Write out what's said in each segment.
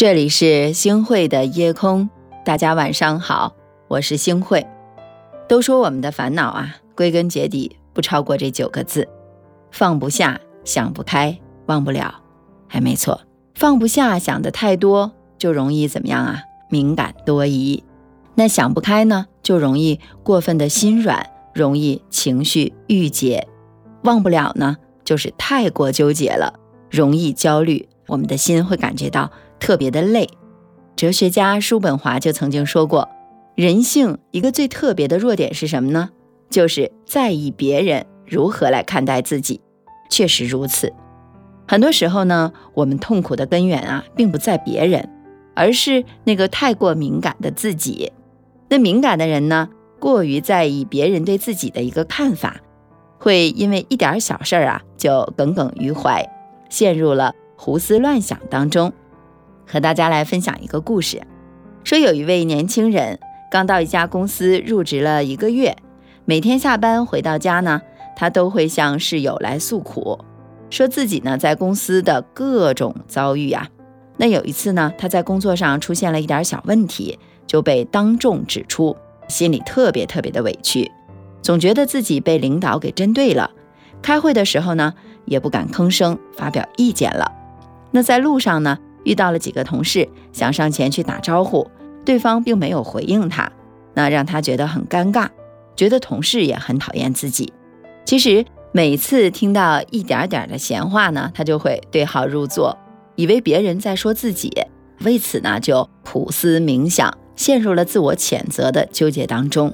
这里是星汇的夜空，大家晚上好，我是星汇。都说我们的烦恼啊，归根结底不超过这九个字：放不下、想不开、忘不了。还没错，放不下想的太多，就容易怎么样啊？敏感多疑。那想不开呢，就容易过分的心软，容易情绪郁结。忘不了呢，就是太过纠结了，容易焦虑。我们的心会感觉到。特别的累。哲学家叔本华就曾经说过，人性一个最特别的弱点是什么呢？就是在意别人如何来看待自己。确实如此，很多时候呢，我们痛苦的根源啊，并不在别人，而是那个太过敏感的自己。那敏感的人呢，过于在意别人对自己的一个看法，会因为一点小事儿啊，就耿耿于怀，陷入了胡思乱想当中。和大家来分享一个故事，说有一位年轻人刚到一家公司入职了一个月，每天下班回到家呢，他都会向室友来诉苦，说自己呢在公司的各种遭遇啊。那有一次呢，他在工作上出现了一点小问题，就被当众指出，心里特别特别的委屈，总觉得自己被领导给针对了。开会的时候呢，也不敢吭声发表意见了。那在路上呢？遇到了几个同事，想上前去打招呼，对方并没有回应他，那让他觉得很尴尬，觉得同事也很讨厌自己。其实每次听到一点点的闲话呢，他就会对号入座，以为别人在说自己，为此呢就苦思冥想，陷入了自我谴责的纠结当中。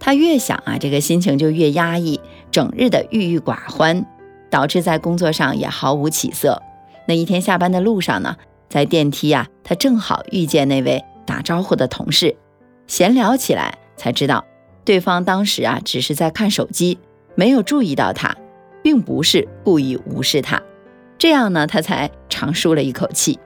他越想啊，这个心情就越压抑，整日的郁郁寡欢，导致在工作上也毫无起色。那一天下班的路上呢？在电梯呀，他正好遇见那位打招呼的同事，闲聊起来，才知道对方当时啊只是在看手机，没有注意到他，并不是故意无视他。这样呢，他才长舒了一口气。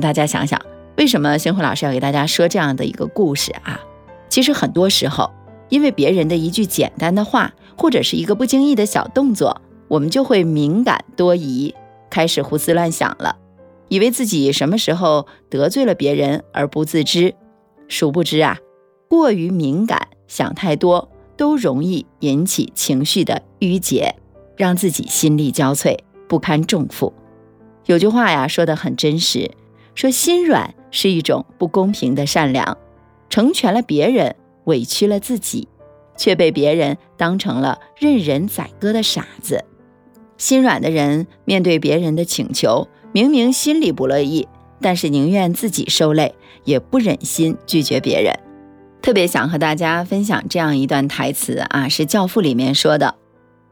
大家想想，为什么星辉老师要给大家说这样的一个故事啊？其实很多时候，因为别人的一句简单的话，或者是一个不经意的小动作，我们就会敏感多疑，开始胡思乱想了。以为自己什么时候得罪了别人而不自知，殊不知啊，过于敏感，想太多，都容易引起情绪的郁结，让自己心力交瘁，不堪重负。有句话呀，说的很真实，说心软是一种不公平的善良，成全了别人，委屈了自己，却被别人当成了任人宰割的傻子。心软的人面对别人的请求。明明心里不乐意，但是宁愿自己受累，也不忍心拒绝别人。特别想和大家分享这样一段台词啊，是《教父》里面说的：“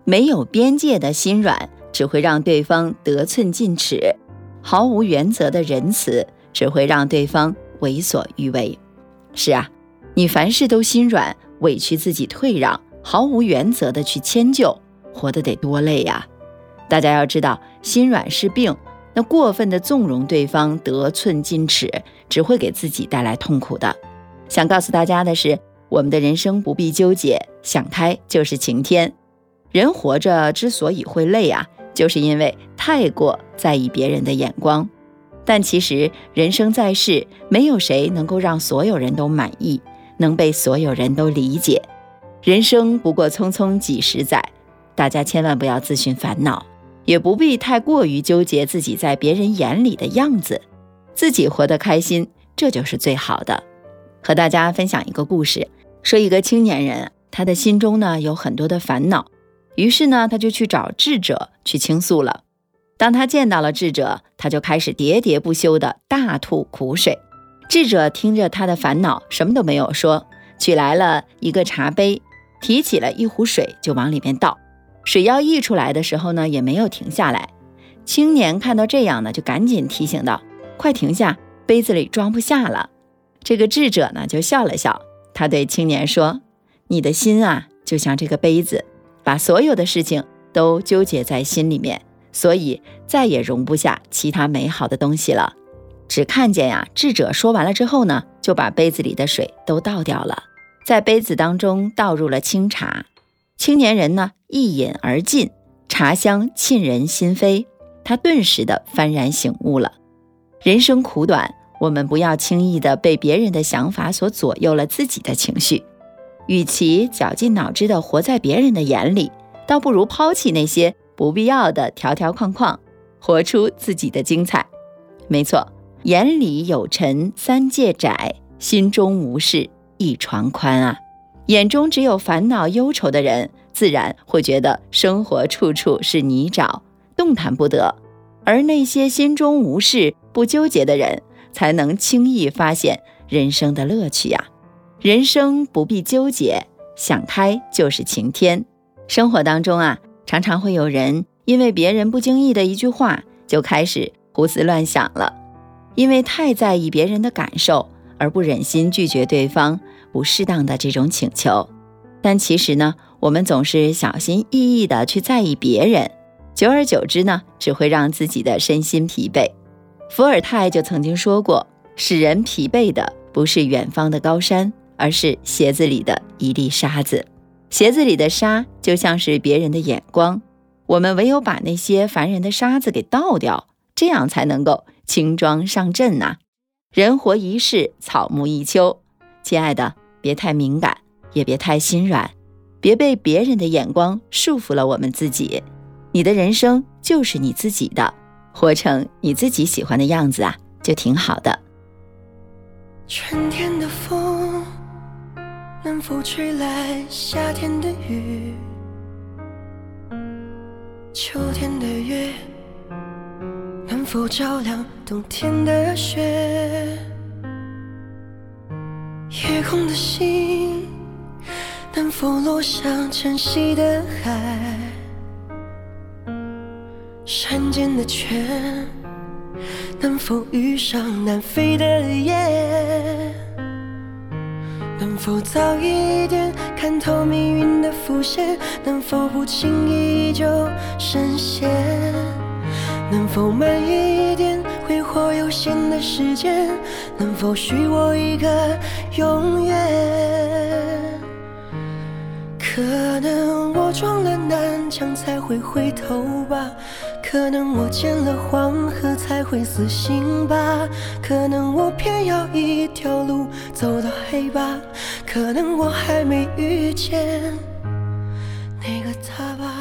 没有边界的心软，只会让对方得寸进尺；毫无原则的仁慈，只会让对方为所欲为。”是啊，你凡事都心软，委屈自己退让，毫无原则的去迁就，活得得多累呀！大家要知道，心软是病。那过分的纵容对方得寸进尺，只会给自己带来痛苦的。想告诉大家的是，我们的人生不必纠结，想开就是晴天。人活着之所以会累啊，就是因为太过在意别人的眼光。但其实人生在世，没有谁能够让所有人都满意，能被所有人都理解。人生不过匆匆几十载，大家千万不要自寻烦恼。也不必太过于纠结自己在别人眼里的样子，自己活得开心，这就是最好的。和大家分享一个故事，说一个青年人，他的心中呢有很多的烦恼，于是呢他就去找智者去倾诉了。当他见到了智者，他就开始喋喋不休的大吐苦水。智者听着他的烦恼，什么都没有说，取来了一个茶杯，提起了一壶水就往里面倒。水要溢出来的时候呢，也没有停下来。青年看到这样呢，就赶紧提醒道：“快停下，杯子里装不下了。”这个智者呢，就笑了笑，他对青年说：“你的心啊，就像这个杯子，把所有的事情都纠结在心里面，所以再也容不下其他美好的东西了。”只看见呀，智者说完了之后呢，就把杯子里的水都倒掉了，在杯子当中倒入了清茶。青年人呢，一饮而尽，茶香沁人心扉，他顿时的幡然醒悟了。人生苦短，我们不要轻易的被别人的想法所左右了自己的情绪。与其绞尽脑汁的活在别人的眼里，倒不如抛弃那些不必要的条条框框，活出自己的精彩。没错，眼里有尘三界窄，心中无事一床宽啊。眼中只有烦恼忧愁的人，自然会觉得生活处处是泥沼，动弹不得；而那些心中无事不纠结的人，才能轻易发现人生的乐趣呀。人生不必纠结，想开就是晴天。生活当中啊，常常会有人因为别人不经意的一句话，就开始胡思乱想了。因为太在意别人的感受，而不忍心拒绝对方不适当的这种请求。但其实呢，我们总是小心翼翼的去在意别人，久而久之呢，只会让自己的身心疲惫。伏尔泰就曾经说过：“使人疲惫的不是远方的高山。”而是鞋子里的一粒沙子，鞋子里的沙就像是别人的眼光，我们唯有把那些烦人的沙子给倒掉，这样才能够轻装上阵呐。人活一世，草木一秋，亲爱的，别太敏感，也别太心软，别被别人的眼光束缚了我们自己。你的人生就是你自己的，活成你自己喜欢的样子啊，就挺好的。春天的风。能否吹来夏天的雨？秋天的月能否照亮冬天的雪？夜空的星能否落向晨曦的海？山间的泉能否遇上南飞的雁？能否早一点看透命运的伏线？能否不轻易就深陷？能否慢一点限的时间？能否许我一个永远？可能我撞了南墙才会回头吧。可能我见了黄河才会死心吧，可能我偏要一条路走到黑吧，可能我还没遇见那个他吧。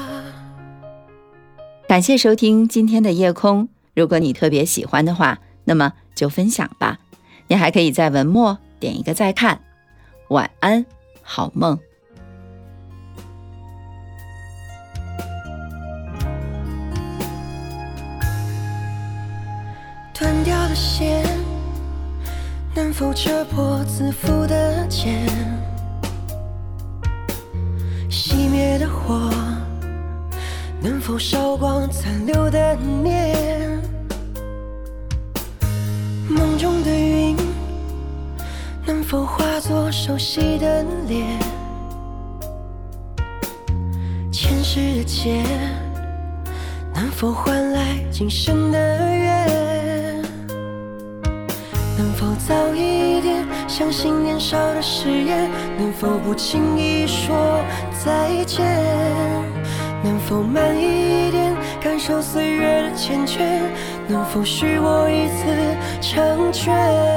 感谢收听今天的夜空，如果你特别喜欢的话，那么就分享吧。你还可以在文末点一个再看。晚安，好梦。断掉的线能否扯破自负的茧？熄灭的火能否烧光残留的念？否化作熟悉的脸？前世的劫能否换来今生的缘？能否早一点相信年少的誓言，能否不轻易说再见？能否慢一点感受岁月的缱绻？能否许我一次成全？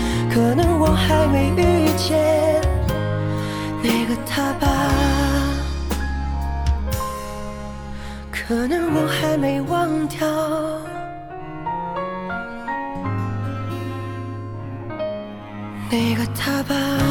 可能我还没遇见那个他吧。可能我还没忘掉那个他吧。